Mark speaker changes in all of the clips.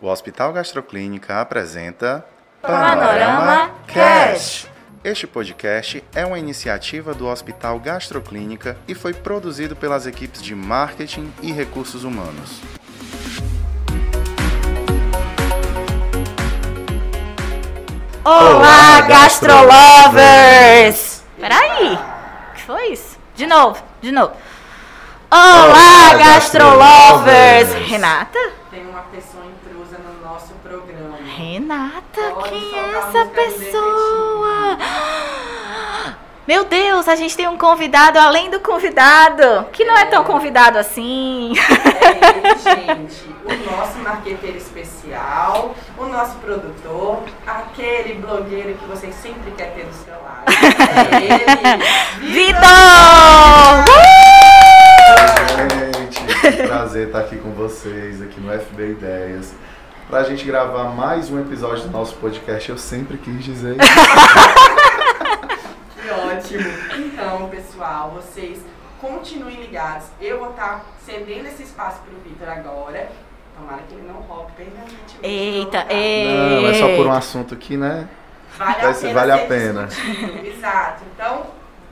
Speaker 1: O Hospital Gastroclínica apresenta
Speaker 2: Panorama Cast.
Speaker 1: Este podcast é uma iniciativa do Hospital Gastroclínica e foi produzido pelas equipes de marketing e recursos humanos.
Speaker 2: Olá, gastrolovers! Peraí, o que foi isso? De novo, de novo. Olá,
Speaker 1: Olá,
Speaker 2: gastrolovers!
Speaker 1: gastrolovers!
Speaker 2: Renata?
Speaker 3: Tem uma pessoa intrusa no nosso programa.
Speaker 2: Renata,
Speaker 3: Pode
Speaker 2: quem é
Speaker 3: a
Speaker 2: essa pessoa? Meu Deus, a gente tem um convidado além do convidado, que não é tão convidado assim.
Speaker 3: É ele, gente. O nosso marqueteiro especial, o nosso produtor, aquele blogueiro que você sempre quer ter do seu lado. É ele,
Speaker 2: Vitor!
Speaker 1: Gente, que prazer estar aqui com vocês, aqui no FB Ideias. Pra gente gravar mais um episódio do nosso podcast, eu sempre quis dizer isso.
Speaker 3: Que ótimo. Então, pessoal, vocês continuem ligados. Eu vou estar cedendo esse espaço pro Vitor agora. Tomara que ele não roube permanentemente.
Speaker 2: Eita,
Speaker 3: ei.
Speaker 2: ei.
Speaker 1: Não, é só por um assunto que, né?
Speaker 3: Vale
Speaker 1: Vai
Speaker 3: a
Speaker 1: ser-
Speaker 3: pena
Speaker 1: vale a pena.
Speaker 3: Exato. Então,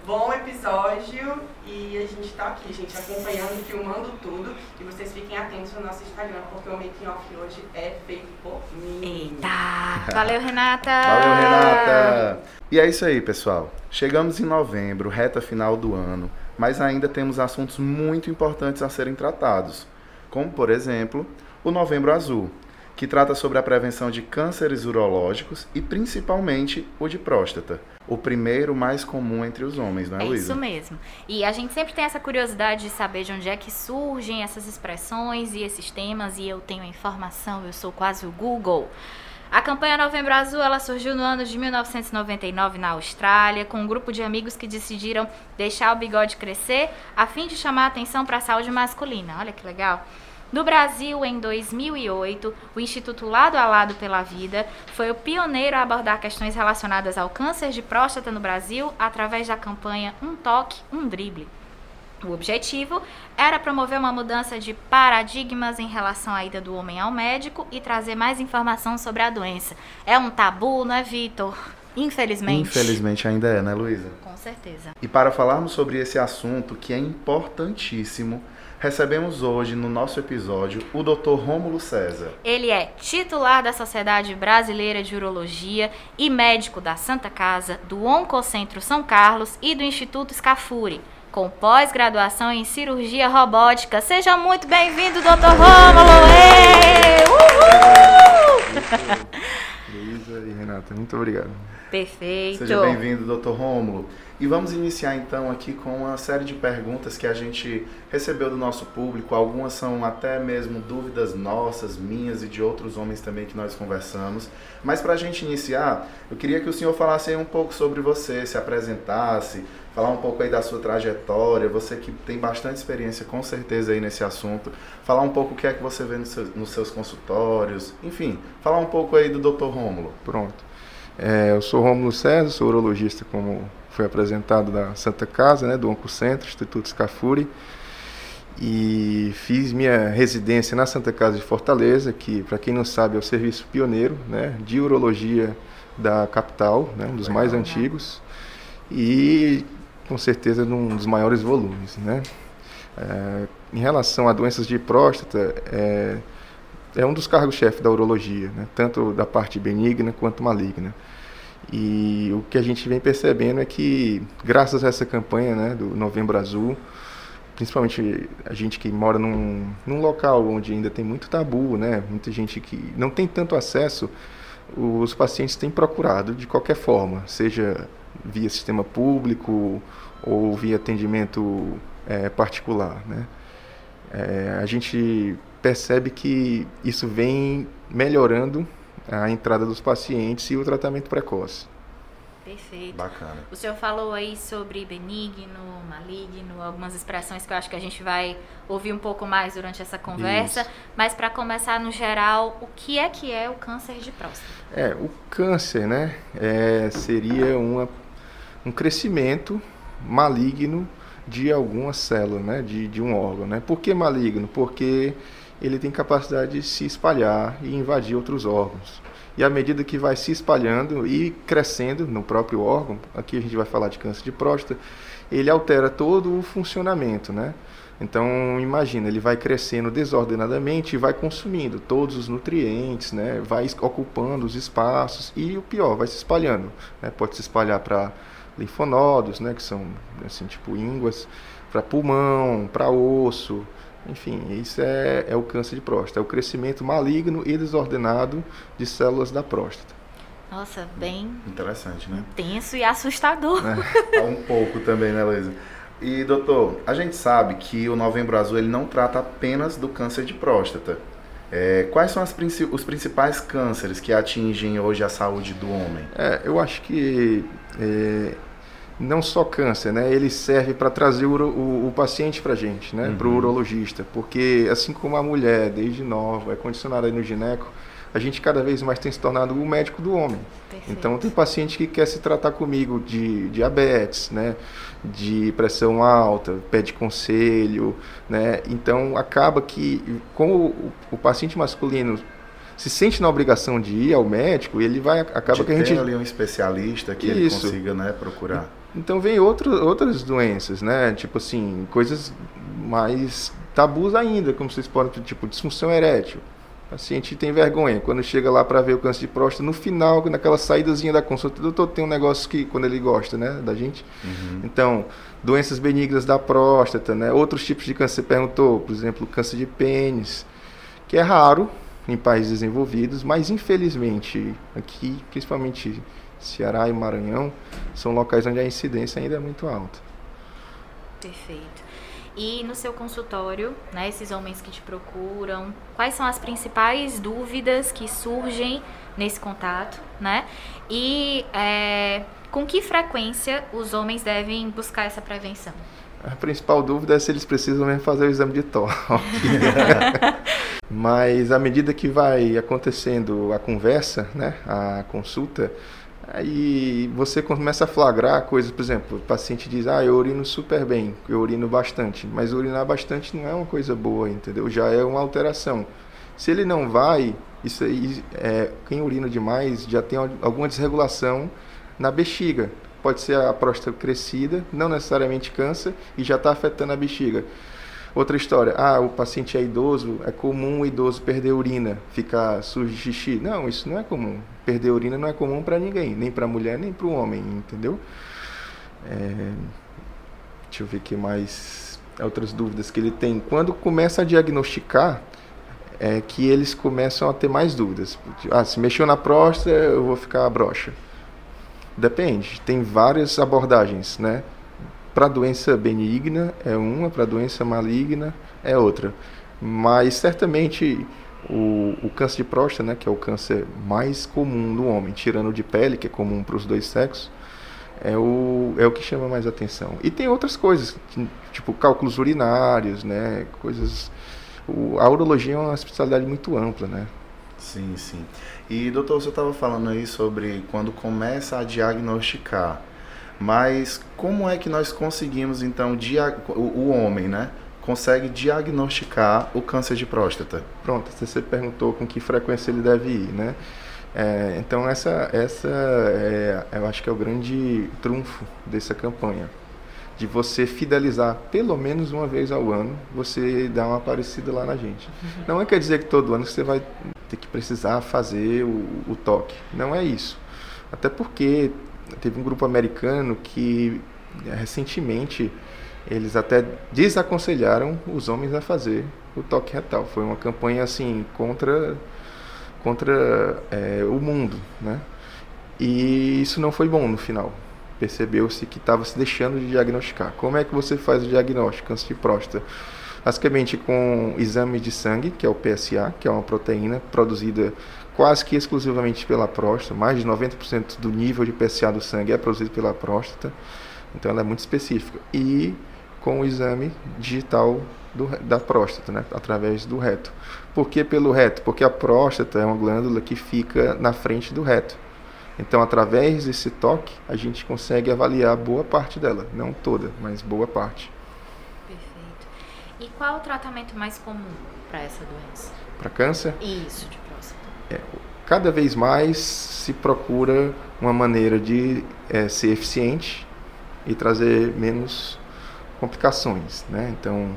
Speaker 3: bom episódio e a gente tá aqui, gente, acompanhando, filmando tudo. E vocês fiquem atentos no nosso Instagram, porque o making off hoje é feito por mim.
Speaker 2: Eita! Valeu, Renata!
Speaker 1: Valeu, Renata! E é isso aí, pessoal. Chegamos em novembro, reta final do ano, mas ainda temos assuntos muito importantes a serem tratados, como, por exemplo, o Novembro Azul, que trata sobre a prevenção de cânceres urológicos e principalmente o de próstata, o primeiro mais comum entre os homens, não é,
Speaker 2: É
Speaker 1: Luísa?
Speaker 2: isso mesmo. E a gente sempre tem essa curiosidade de saber de onde é que surgem essas expressões e esses temas, e eu tenho a informação, eu sou quase o Google. A campanha Novembro Azul ela surgiu no ano de 1999 na Austrália, com um grupo de amigos que decidiram deixar o bigode crescer a fim de chamar a atenção para a saúde masculina. Olha que legal. No Brasil, em 2008, o Instituto Lado a Lado pela Vida foi o pioneiro a abordar questões relacionadas ao câncer de próstata no Brasil através da campanha Um Toque, Um Drible. O objetivo era promover uma mudança de paradigmas em relação à ida do homem ao médico e trazer mais informação sobre a doença. É um tabu, não é, Vitor? Infelizmente.
Speaker 1: Infelizmente ainda é, né, Luísa?
Speaker 2: Com certeza.
Speaker 1: E para falarmos sobre esse assunto que é importantíssimo, recebemos hoje no nosso episódio o Dr. Rômulo César.
Speaker 2: Ele é titular da Sociedade Brasileira de Urologia e médico da Santa Casa, do Oncocentro São Carlos e do Instituto Scafuri, com pós-graduação em cirurgia robótica. Seja muito bem-vindo, Dr. Rômulo! Uhul!
Speaker 4: E Renata, muito obrigado.
Speaker 2: Perfeito.
Speaker 1: Seja bem-vindo, Dr. Rômulo. E vamos iniciar então aqui com uma série de perguntas que a gente recebeu do nosso público. Algumas são até mesmo dúvidas nossas, minhas e de outros homens também que nós conversamos. Mas para a gente iniciar, eu queria que o senhor falasse aí um pouco sobre você, se apresentasse, falar um pouco aí da sua trajetória. Você que tem bastante experiência com certeza aí nesse assunto. Falar um pouco o que é que você vê nos seus, nos seus consultórios. Enfim, falar um pouco aí do Dr. Rômulo.
Speaker 4: Pronto. É, eu sou Rômulo César, sou urologista, como foi apresentado da Santa Casa, né, do Oncocentro, Instituto Scafuri. E fiz minha residência na Santa Casa de Fortaleza, que, para quem não sabe, é o serviço pioneiro né, de urologia da capital, né, um dos mais antigos. E, com certeza, num dos maiores volumes. Né? É, em relação a doenças de próstata, é, é um dos cargos-chefe da urologia, né? tanto da parte benigna quanto maligna. E o que a gente vem percebendo é que, graças a essa campanha né, do Novembro Azul, principalmente a gente que mora num, num local onde ainda tem muito tabu, né, muita gente que não tem tanto acesso, os pacientes têm procurado de qualquer forma, seja via sistema público ou via atendimento eh, particular. Né? Eh, a gente percebe que isso vem melhorando a entrada dos pacientes e o tratamento precoce.
Speaker 2: Perfeito.
Speaker 1: Bacana.
Speaker 2: O senhor falou aí sobre benigno, maligno, algumas expressões que eu acho que a gente vai ouvir um pouco mais durante essa conversa.
Speaker 4: Isso.
Speaker 2: Mas para começar no geral, o que é que é o câncer de próstata?
Speaker 4: É, o câncer, né, é, seria uma, um crescimento maligno de alguma célula, né, de, de um órgão, né. Por que maligno? Porque ele tem capacidade de se espalhar e invadir outros órgãos. E à medida que vai se espalhando e crescendo no próprio órgão, aqui a gente vai falar de câncer de próstata, ele altera todo o funcionamento, né? Então, imagina, ele vai crescendo desordenadamente e vai consumindo todos os nutrientes, né? vai ocupando os espaços e o pior, vai se espalhando. Né? Pode se espalhar para linfonodos, né? que são assim, tipo ínguas, para pulmão, para osso, enfim, isso é, é o câncer de próstata, é o crescimento maligno e desordenado de células da próstata.
Speaker 2: Nossa, bem.
Speaker 1: Interessante, né?
Speaker 2: Tenso e assustador.
Speaker 1: É, um pouco também, né, Luísa? E doutor, a gente sabe que o Novembro Azul ele não trata apenas do câncer de próstata. É, quais são princi os principais cânceres que atingem hoje a saúde do homem?
Speaker 4: É, eu acho que é, não só câncer, né? Ele serve para trazer o, o, o paciente para a gente, né? Uhum. Para o urologista, porque assim como a mulher desde nova é condicionada no gineco, a gente cada vez mais tem se tornado o médico do homem. Perfeito. Então tem paciente que quer se tratar comigo de diabetes, né, de pressão alta, pede conselho, né? Então acaba que com o, o paciente masculino se sente na obrigação de ir ao médico, ele vai acaba
Speaker 1: de
Speaker 4: que a gente
Speaker 1: ali um especialista que Isso. ele consiga, né, procurar.
Speaker 4: Então vem outro, outras doenças, né? Tipo assim, coisas mais tabus ainda, como vocês podem, tipo disfunção erétil. O paciente tem vergonha. Quando chega lá para ver o câncer de próstata, no final, naquela saídazinha da consulta, doutor, tem um negócio que, quando ele gosta, né, da gente. Uhum. Então, doenças benignas da próstata, né? Outros tipos de câncer, você perguntou, por exemplo, câncer de pênis, que é raro em países desenvolvidos, mas infelizmente aqui, principalmente Ceará e Maranhão, são locais onde a incidência ainda é muito alta.
Speaker 2: Perfeito. E no seu consultório, né, esses homens que te procuram, quais são as principais dúvidas que surgem nesse contato, né? E é, com que frequência os homens devem buscar essa prevenção?
Speaker 4: A principal dúvida é se eles precisam mesmo fazer o exame de toque. Mas à medida que vai acontecendo a conversa, né, a consulta, Aí você começa a flagrar coisas, por exemplo, o paciente diz, ah, eu urino super bem, eu urino bastante, mas urinar bastante não é uma coisa boa, entendeu? Já é uma alteração. Se ele não vai, isso aí, é, quem urina demais já tem alguma desregulação na bexiga. Pode ser a próstata crescida, não necessariamente câncer, e já está afetando a bexiga. Outra história, ah, o paciente é idoso, é comum o idoso perder urina, ficar sujo de xixi. Não, isso não é comum. Perder urina não é comum para ninguém, nem para a mulher, nem para o homem, entendeu? É... Deixa eu ver que mais outras dúvidas que ele tem. Quando começa a diagnosticar, é que eles começam a ter mais dúvidas. Ah, se mexeu na próstata, eu vou ficar broxa. Depende, tem várias abordagens, né? Para doença benigna é uma, para doença maligna é outra. Mas certamente o, o, câncer de próstata, né, que é o câncer mais comum do homem, tirando de pele, que é comum para os dois sexos, é o, é o que chama mais atenção. E tem outras coisas, tipo cálculos urinários, né, coisas... O, a urologia é uma especialidade muito ampla, né?
Speaker 1: Sim, sim. E doutor, você estava falando aí sobre quando começa a diagnosticar mas como é que nós conseguimos então o, o homem, né? Consegue diagnosticar o câncer de próstata?
Speaker 4: Pronto, você perguntou com que frequência ele deve ir, né? É, então essa, essa é, eu acho que é o grande trunfo dessa campanha, de você fidelizar pelo menos uma vez ao ano, você dá uma aparecida lá na gente. Uhum. Não é quer dizer que todo ano você vai ter que precisar fazer o, o toque, não é isso. Até porque teve um grupo americano que eh, recentemente eles até desaconselharam os homens a fazer o toque retal. Foi uma campanha assim contra contra é, o mundo, né? E isso não foi bom no final. Percebeu-se que estava se deixando de diagnosticar. Como é que você faz o diagnóstico câncer de próstata? Basicamente com exame de sangue, que é o PSA, que é uma proteína produzida quase que exclusivamente pela próstata, mais de 90% do nível de PSA do sangue é produzido pela próstata, então ela é muito específica. E com o exame digital do, da próstata, né, através do reto. Por que pelo reto? Porque a próstata é uma glândula que fica na frente do reto. Então, através desse toque, a gente consegue avaliar boa parte dela, não toda, mas boa parte.
Speaker 2: Perfeito. E qual o tratamento mais comum? para essa doença?
Speaker 4: Para câncer?
Speaker 2: Isso, de próstata.
Speaker 4: É, cada vez mais se procura uma maneira de é, ser eficiente e trazer menos complicações, né? Então,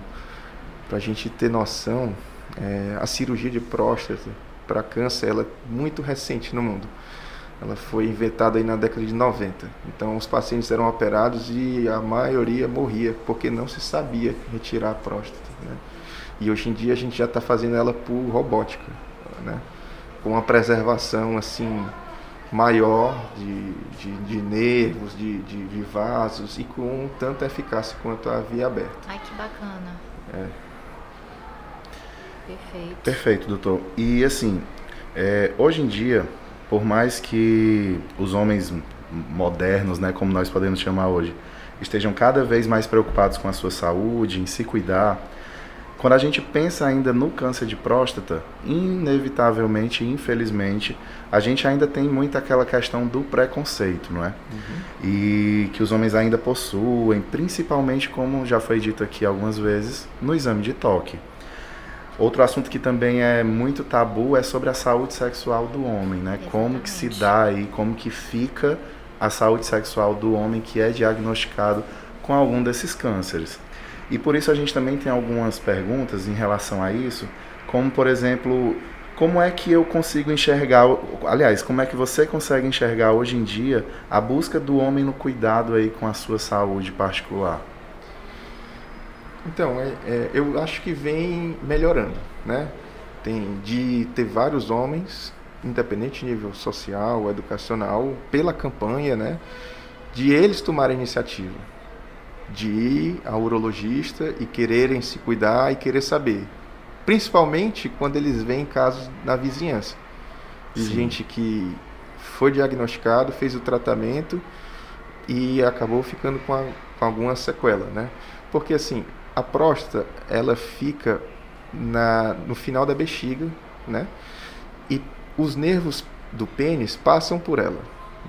Speaker 4: para a gente ter noção, é, a cirurgia de próstata para câncer ela é muito recente no mundo. Ela foi inventada aí na década de 90. Então, os pacientes eram operados e a maioria morria porque não se sabia retirar a próstata. Né? E hoje em dia a gente já está fazendo ela por robótica, né? com uma preservação assim maior de, de, de nervos, de, de, de, vasos e com tanta eficácia quanto a via aberta.
Speaker 2: Ai, que bacana.
Speaker 4: É.
Speaker 2: Perfeito.
Speaker 1: Perfeito, doutor. E assim, é, hoje em dia, por mais que os homens modernos, né, como nós podemos chamar hoje, estejam cada vez mais preocupados com a sua saúde, em se cuidar, quando a gente pensa ainda no câncer de próstata, inevitavelmente, infelizmente, a gente ainda tem muito aquela questão do preconceito, não é? Uhum. E que os homens ainda possuem, principalmente, como já foi dito aqui algumas vezes, no exame de toque. Outro assunto que também é muito tabu é sobre a saúde sexual do homem, né?
Speaker 2: Exatamente.
Speaker 1: Como que se dá aí, como que fica a saúde sexual do homem que é diagnosticado com algum desses cânceres. E por isso a gente também tem algumas perguntas em relação a isso, como por exemplo, como é que eu consigo enxergar, aliás, como é que você consegue enxergar hoje em dia a busca do homem no cuidado aí com a sua saúde particular?
Speaker 4: Então, é, é, eu acho que vem melhorando, né? Tem de ter vários homens, independente de nível social, educacional, pela campanha, né? De eles tomarem iniciativa de ir ao urologista e quererem se cuidar e querer saber. Principalmente quando eles veem casos na vizinhança. De Sim. gente que foi diagnosticado, fez o tratamento e acabou ficando com, a, com alguma sequela, né? Porque assim, a próstata, ela fica na, no final da bexiga, né? E os nervos do pênis passam por ela.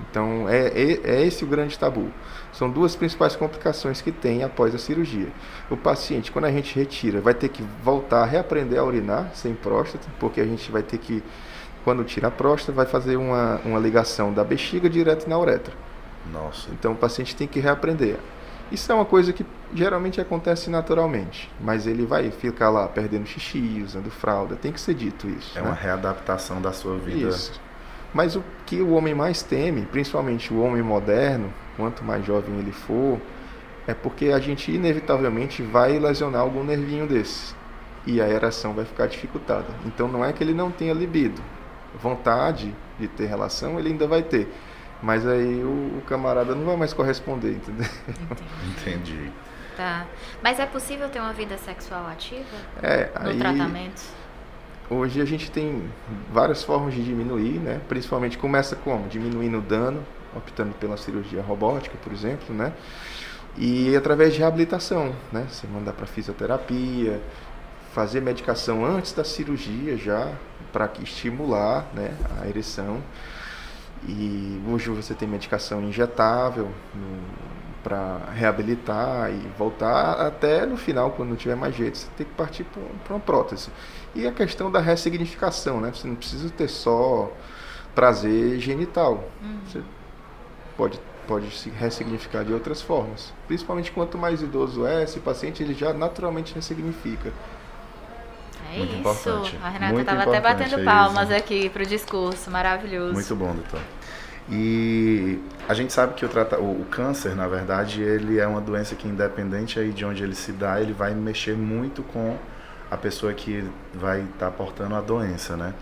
Speaker 4: Então, é, é, é esse o grande tabu. São duas principais complicações que tem após a cirurgia. O paciente, quando a gente retira, vai ter que voltar a reaprender a urinar sem próstata, porque a gente vai ter que, quando tira a próstata, vai fazer uma, uma ligação da bexiga direto na uretra.
Speaker 1: Nossa.
Speaker 4: Então o paciente tem que reaprender. Isso é uma coisa que geralmente acontece naturalmente, mas ele vai ficar lá perdendo xixi, usando fralda, tem que ser dito isso.
Speaker 1: É
Speaker 4: né?
Speaker 1: uma readaptação da sua vida.
Speaker 4: Isso. Mas o que o homem mais teme, principalmente o homem moderno, quanto mais jovem ele for, é porque a gente inevitavelmente vai lesionar algum nervinho desse. E a ereção vai ficar dificultada. Então não é que ele não tenha libido. Vontade de ter relação ele ainda vai ter. Mas aí o, o camarada não vai mais corresponder, entendeu?
Speaker 1: Entendi. Entendi.
Speaker 2: Tá. Mas é possível ter uma vida sexual ativa?
Speaker 4: É,
Speaker 2: no
Speaker 4: aí,
Speaker 2: tratamento?
Speaker 4: Hoje a gente tem várias formas de diminuir, né? Principalmente começa como? Diminuindo o dano, optando pela cirurgia robótica, por exemplo, né? E através de reabilitação, né? Você mandar para fisioterapia, fazer medicação antes da cirurgia já para estimular, né, a ereção. E hoje você tem medicação injetável para reabilitar e voltar até no final, quando não tiver mais jeito, você tem que partir para uma prótese. E a questão da ressignificação, né? Você não precisa ter só prazer genital.
Speaker 2: Uhum.
Speaker 4: Você pode, pode se ressignificar de outras formas. Principalmente quanto mais idoso é, esse paciente ele já naturalmente ressignifica.
Speaker 2: É
Speaker 1: Muito
Speaker 2: isso.
Speaker 1: importante.
Speaker 2: A Renata estava até batendo
Speaker 1: é
Speaker 2: palmas
Speaker 1: isso.
Speaker 2: aqui pro discurso, maravilhoso.
Speaker 1: Muito bom, doutor. E a gente sabe que o, trata... o o câncer, na verdade, ele é uma doença que, independente aí de onde ele se dá, ele vai mexer muito com a pessoa que vai estar portando a doença, né?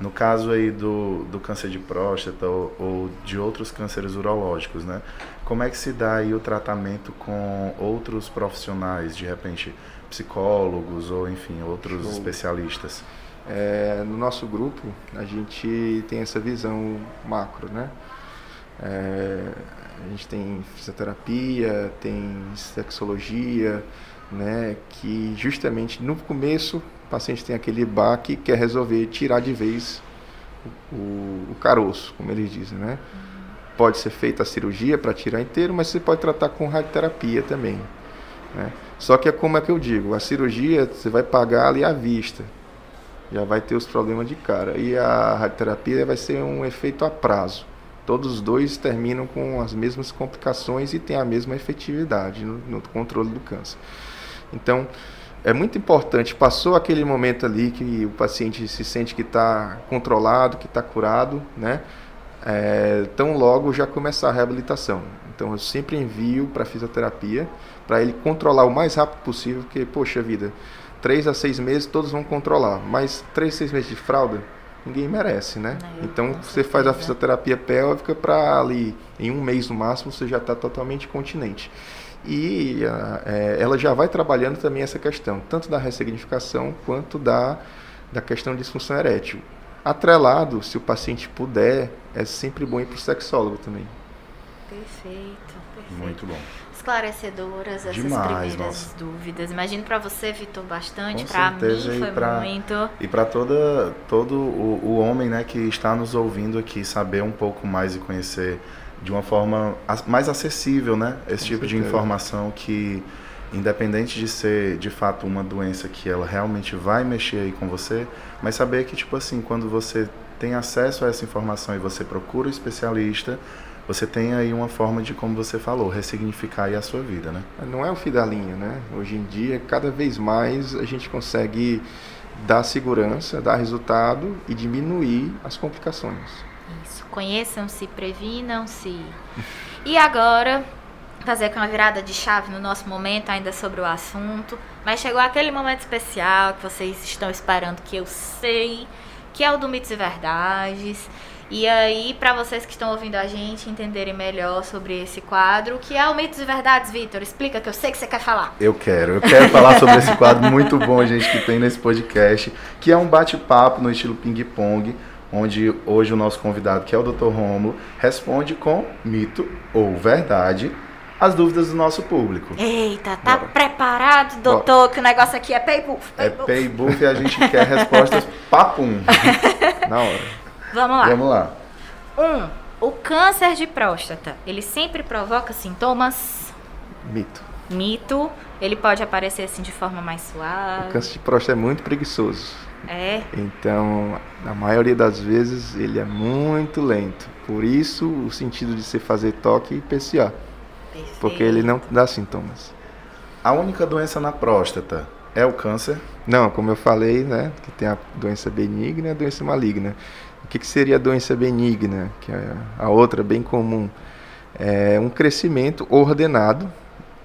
Speaker 1: No caso aí do, do câncer de próstata ou, ou de outros cânceres urológicos, né? Como é que se dá aí o tratamento com outros profissionais, de repente psicólogos ou enfim, outros
Speaker 4: Show.
Speaker 1: especialistas?
Speaker 4: É, no nosso grupo, a gente tem essa visão macro, né? É, a gente tem fisioterapia, tem sexologia, né? Que justamente no começo o paciente tem aquele baque e quer resolver tirar de vez o, o, o caroço, como eles dizem, né? Pode ser feita a cirurgia para tirar inteiro, mas você pode tratar com radioterapia também. Né? Só que é como é que eu digo, a cirurgia você vai pagar ali à vista. já vai ter os problemas de cara. E a radioterapia vai ser um efeito a prazo. Todos os dois terminam com as mesmas complicações e têm a mesma efetividade no, no controle do câncer. Então, é muito importante, passou aquele momento ali que o paciente se sente que está controlado, que está curado, né? É, tão logo já começar a reabilitação. Então eu sempre envio para fisioterapia para ele controlar o mais rápido possível, porque, poxa vida, três a seis meses todos vão controlar, mas três, seis meses de fralda, ninguém merece, né? É, então você certeza. faz a fisioterapia pélvica para ali, em um mês no máximo, você já está totalmente continente. E é, ela já vai trabalhando também essa questão, tanto da ressignificação quanto da, da questão de disfunção erétil. Atrelado, se o paciente puder, é sempre bom ir para o sexólogo também.
Speaker 2: Perfeito, perfeito.
Speaker 1: Muito bom.
Speaker 2: Esclarecedoras essas Demais, primeiras nossa. dúvidas. Imagino para você, Vitor, bastante. Para mim foi pra, muito.
Speaker 1: E para toda todo o, o homem, né, que está nos ouvindo aqui, saber um pouco mais e conhecer de uma forma mais acessível, né, esse Com tipo certeza. de informação que independente de ser de fato uma doença que ela realmente vai mexer aí com você, mas saber que tipo assim, quando você tem acesso a essa informação e você procura o um especialista, você tem aí uma forma de, como você falou, ressignificar aí a sua vida, né?
Speaker 4: Não é o fim da linha, né? Hoje em dia, cada vez mais a gente consegue dar segurança, dar resultado e diminuir as complicações.
Speaker 2: Isso. Conheçam-se, previnam-se. E agora, fazer com uma virada de chave no nosso momento ainda sobre o assunto, mas chegou aquele momento especial que vocês estão esperando que eu sei, que é o do mitos e verdades. E aí, para vocês que estão ouvindo a gente entenderem melhor sobre esse quadro, que é o Mitos e Verdades, Vitor? Explica que eu sei que você quer falar.
Speaker 1: Eu quero, eu quero falar sobre esse quadro muito bom, gente, que tem nesse podcast, que é um bate-papo no estilo ping-pong, onde hoje o nosso convidado, que é o Dr. Romulo, responde com mito ou verdade as dúvidas do nosso público.
Speaker 2: Eita, tá Bora. preparado, doutor, Bora. que o negócio aqui é paybuff.
Speaker 1: Pay é paybuff e a gente quer respostas papum. Na hora.
Speaker 2: Vamos lá.
Speaker 1: Vamos lá.
Speaker 2: Um, o câncer de próstata, ele sempre provoca sintomas?
Speaker 4: Mito.
Speaker 2: Mito. Ele pode aparecer assim de forma mais suave.
Speaker 4: O câncer de próstata é muito preguiçoso.
Speaker 2: É.
Speaker 4: Então, na maioria das vezes, ele é muito lento. Por isso, o sentido de se fazer toque e PCA. Perfeito. Porque ele não dá sintomas.
Speaker 1: A única doença na próstata é o câncer?
Speaker 4: Não, como eu falei, né, que tem a doença benigna e a doença maligna. O que, que seria a doença benigna, que é a outra bem comum? É um crescimento ordenado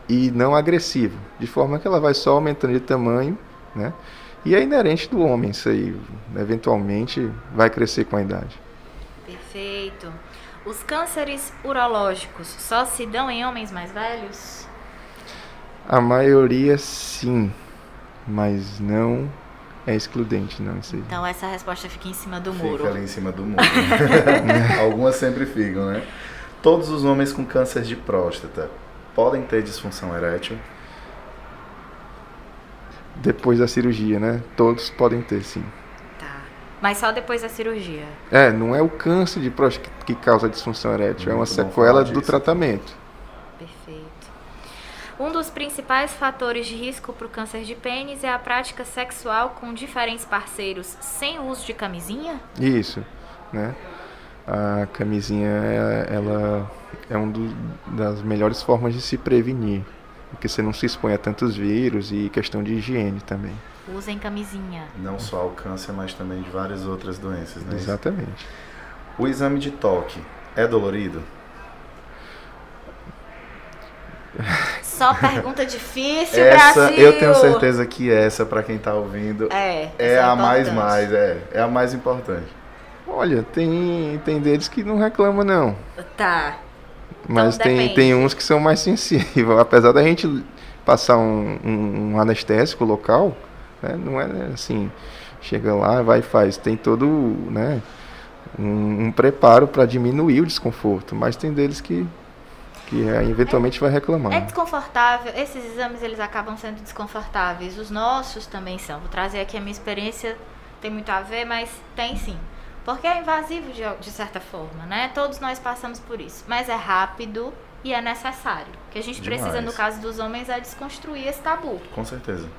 Speaker 4: e não agressivo, de forma que ela vai só aumentando de tamanho, né? E é inerente do homem isso aí, eventualmente vai crescer com a idade.
Speaker 2: Perfeito. Os cânceres urológicos só se dão em homens mais velhos?
Speaker 4: A maioria sim, mas não é excludente, não, isso aí.
Speaker 2: Então essa resposta fica em cima do muro.
Speaker 1: Fica ali em cima do muro. Algumas sempre ficam, né? Todos os homens com câncer de próstata podem ter disfunção erétil?
Speaker 4: Depois da cirurgia, né? Todos podem ter, sim.
Speaker 2: Mas só depois da cirurgia?
Speaker 4: É, não é o câncer de próstata que causa disfunção erétil, Muito é uma sequela do tratamento.
Speaker 2: Um dos principais fatores de risco para o câncer de pênis é a prática sexual com diferentes parceiros sem uso de camisinha?
Speaker 4: Isso, né? A camisinha ela é uma das melhores formas de se prevenir, porque você não se expõe a tantos vírus e questão de higiene também.
Speaker 2: Usem camisinha.
Speaker 1: Não só ao câncer, mas também de várias outras doenças, né?
Speaker 4: Exatamente.
Speaker 1: O exame de toque é dolorido?
Speaker 2: Só pergunta difícil,
Speaker 1: essa,
Speaker 2: Brasil.
Speaker 1: Eu tenho certeza que essa, para quem está ouvindo,
Speaker 2: é,
Speaker 1: é, é a mais mais, é, é a mais importante.
Speaker 4: Olha, tem, tem deles que não reclamam, não.
Speaker 2: Tá.
Speaker 4: Mas então, tem, tem uns que são mais sensíveis. Apesar da gente passar um, um, um anestésico local, né, não é assim, chega lá, vai e faz. Tem todo né, um, um preparo para diminuir o desconforto. Mas tem deles que que é, eventualmente vai reclamar.
Speaker 2: É desconfortável, esses exames eles acabam sendo desconfortáveis, os nossos também são. Vou trazer aqui a minha experiência, tem muito a ver, mas tem sim. Porque é invasivo de, de certa forma, né? Todos nós passamos por isso, mas é rápido e é necessário. O que a gente Demais. precisa, no caso dos homens, é desconstruir esse tabu.
Speaker 1: Com certeza.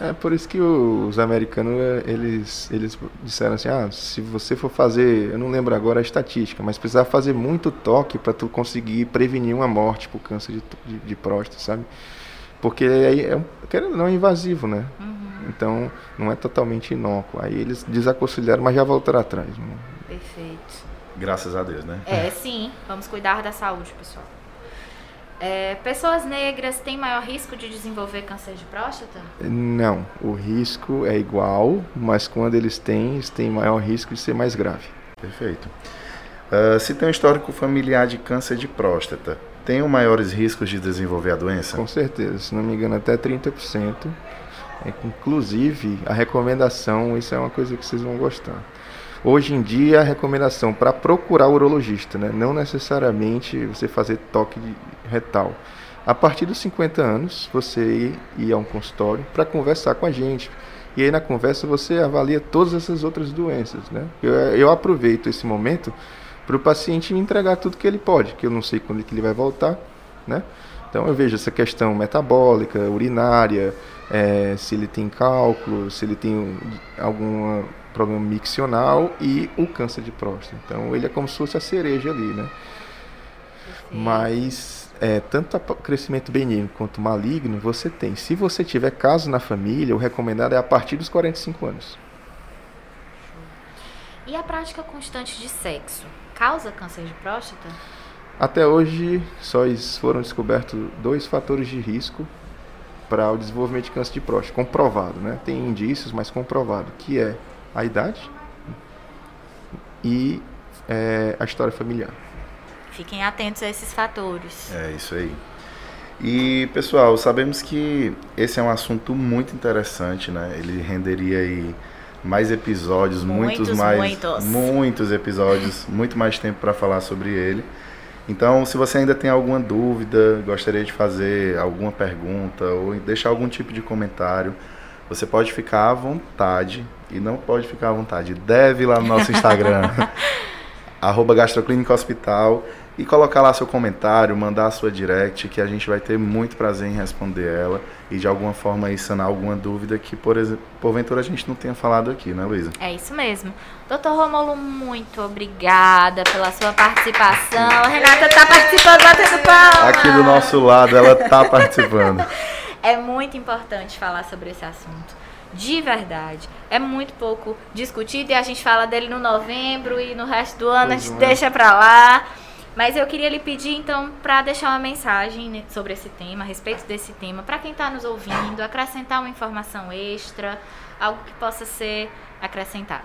Speaker 4: É por isso que os americanos, eles, eles disseram assim, ah, se você for fazer, eu não lembro agora a estatística, mas precisar fazer muito toque para tu conseguir prevenir uma morte por câncer de, de, de próstata, sabe? Porque aí é, querendo não, é invasivo, né?
Speaker 2: Uhum.
Speaker 4: Então, não é totalmente inócuo. Aí eles desaconselharam, mas já voltaram atrás. Né?
Speaker 2: Perfeito.
Speaker 1: Graças a Deus, né?
Speaker 2: É, sim. Vamos cuidar da saúde, pessoal. É, pessoas negras têm maior risco de desenvolver câncer de próstata?
Speaker 4: Não, o risco é igual, mas quando eles têm, eles têm maior risco de ser mais grave.
Speaker 1: Perfeito. Uh, se tem um histórico familiar de câncer de próstata, tem maiores riscos de desenvolver a doença?
Speaker 4: Com certeza, se não me engano, até 30%. É, inclusive, a recomendação, isso é uma coisa que vocês vão gostar. Hoje em dia, a recomendação para procurar o urologista, né? não necessariamente você fazer toque retal. A partir dos 50 anos, você ir, a um consultório para conversar com a gente. E aí na conversa você avalia todas essas outras doenças. Né? Eu, eu aproveito esse momento para o paciente me entregar tudo que ele pode, que eu não sei quando que ele vai voltar. Né? Então eu vejo essa questão metabólica, urinária, é, se ele tem cálculo, se ele tem algum problema miccional e o câncer de próstata. Então ele é como se fosse a cereja ali, né? Mas é, tanto crescimento benigno quanto maligno você tem. Se você tiver caso na família, o recomendado é a partir dos 45 anos.
Speaker 2: E a prática constante de sexo causa câncer de próstata?
Speaker 4: Até hoje, só foram descobertos dois fatores de risco para o desenvolvimento de câncer de próstata, comprovado, né? Tem indícios, mas comprovado, que é a idade e é, a história familiar.
Speaker 2: Fiquem atentos a esses fatores.
Speaker 1: É isso aí. E pessoal, sabemos que esse é um assunto muito interessante, né? Ele renderia aí mais episódios, muitos, muitos mais,
Speaker 2: muitos.
Speaker 1: muitos episódios, muito mais tempo para falar sobre ele. Então, se você ainda tem alguma dúvida, gostaria de fazer alguma pergunta ou deixar algum tipo de comentário, você pode ficar à vontade e não pode ficar à vontade. Deve ir lá no nosso Instagram, arroba Gastroclínica Hospital, e colocar lá seu comentário, mandar a sua direct, que a gente vai ter muito prazer em responder ela e de alguma forma aí sanar alguma dúvida que, por exemplo, porventura a gente não tenha falado aqui, né, Luísa?
Speaker 2: É isso mesmo. Doutor Romulo, muito obrigada pela sua participação. A Renata está participando, batendo palma.
Speaker 1: Aqui do nosso lado, ela está participando.
Speaker 2: é muito importante falar sobre esse assunto. De verdade. É muito pouco discutido e a gente fala dele no novembro e no resto do ano pois a gente é. deixa pra lá. Mas eu queria lhe pedir, então, para deixar uma mensagem sobre esse tema, a respeito desse tema, para quem está nos ouvindo, acrescentar uma informação extra, algo que possa ser acrescentado.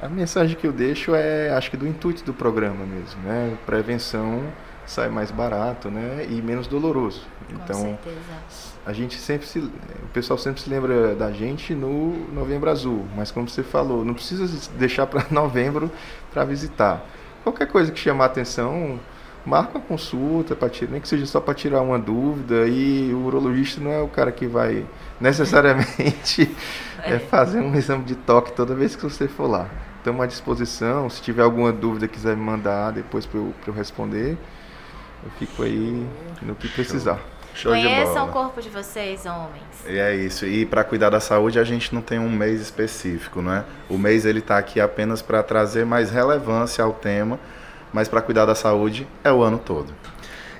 Speaker 4: A mensagem que eu deixo é, acho que do intuito do programa mesmo, né? Prevenção sai mais barato, né? E menos doloroso. Então,
Speaker 2: Com certeza.
Speaker 4: a gente sempre se, o pessoal sempre se lembra da gente no Novembro Azul, mas como você falou, não precisa deixar para novembro para visitar qualquer coisa que chamar atenção, marca uma consulta, para tirar, nem que seja só para tirar uma dúvida. E o urologista não é o cara que vai necessariamente é. fazer um exame de toque toda vez que você for lá. Estamos à disposição. Se tiver alguma dúvida, quiser me mandar depois para eu, eu responder, eu fico aí no que precisar.
Speaker 1: Show
Speaker 2: Conheçam o corpo de vocês, homens.
Speaker 1: E é isso. E para cuidar da saúde, a gente não tem um mês específico, né? O mês ele está aqui apenas para trazer mais relevância ao tema, mas para cuidar da saúde é o ano todo.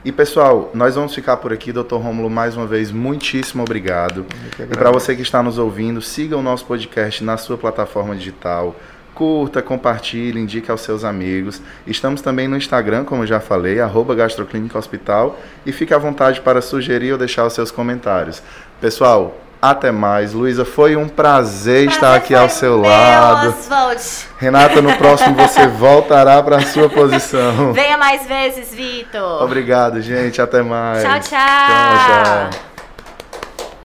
Speaker 1: E pessoal, nós vamos ficar por aqui, Dr. Rômulo, mais uma vez, muitíssimo obrigado. E para você que está nos ouvindo, siga o nosso podcast na sua plataforma digital curta, compartilhe, indique aos seus amigos. Estamos também no Instagram, como já falei, arroba Gastroclínica Hospital, e fique à vontade para sugerir ou deixar os seus comentários. Pessoal, até mais. Luísa, foi um prazer, prazer estar aqui ao seu meu, lado.
Speaker 2: Oswald.
Speaker 1: Renata, no próximo você voltará para a sua posição.
Speaker 2: Venha mais vezes, Vitor.
Speaker 1: Obrigado, gente. Até mais.
Speaker 2: Tchau, tchau. tchau, tchau.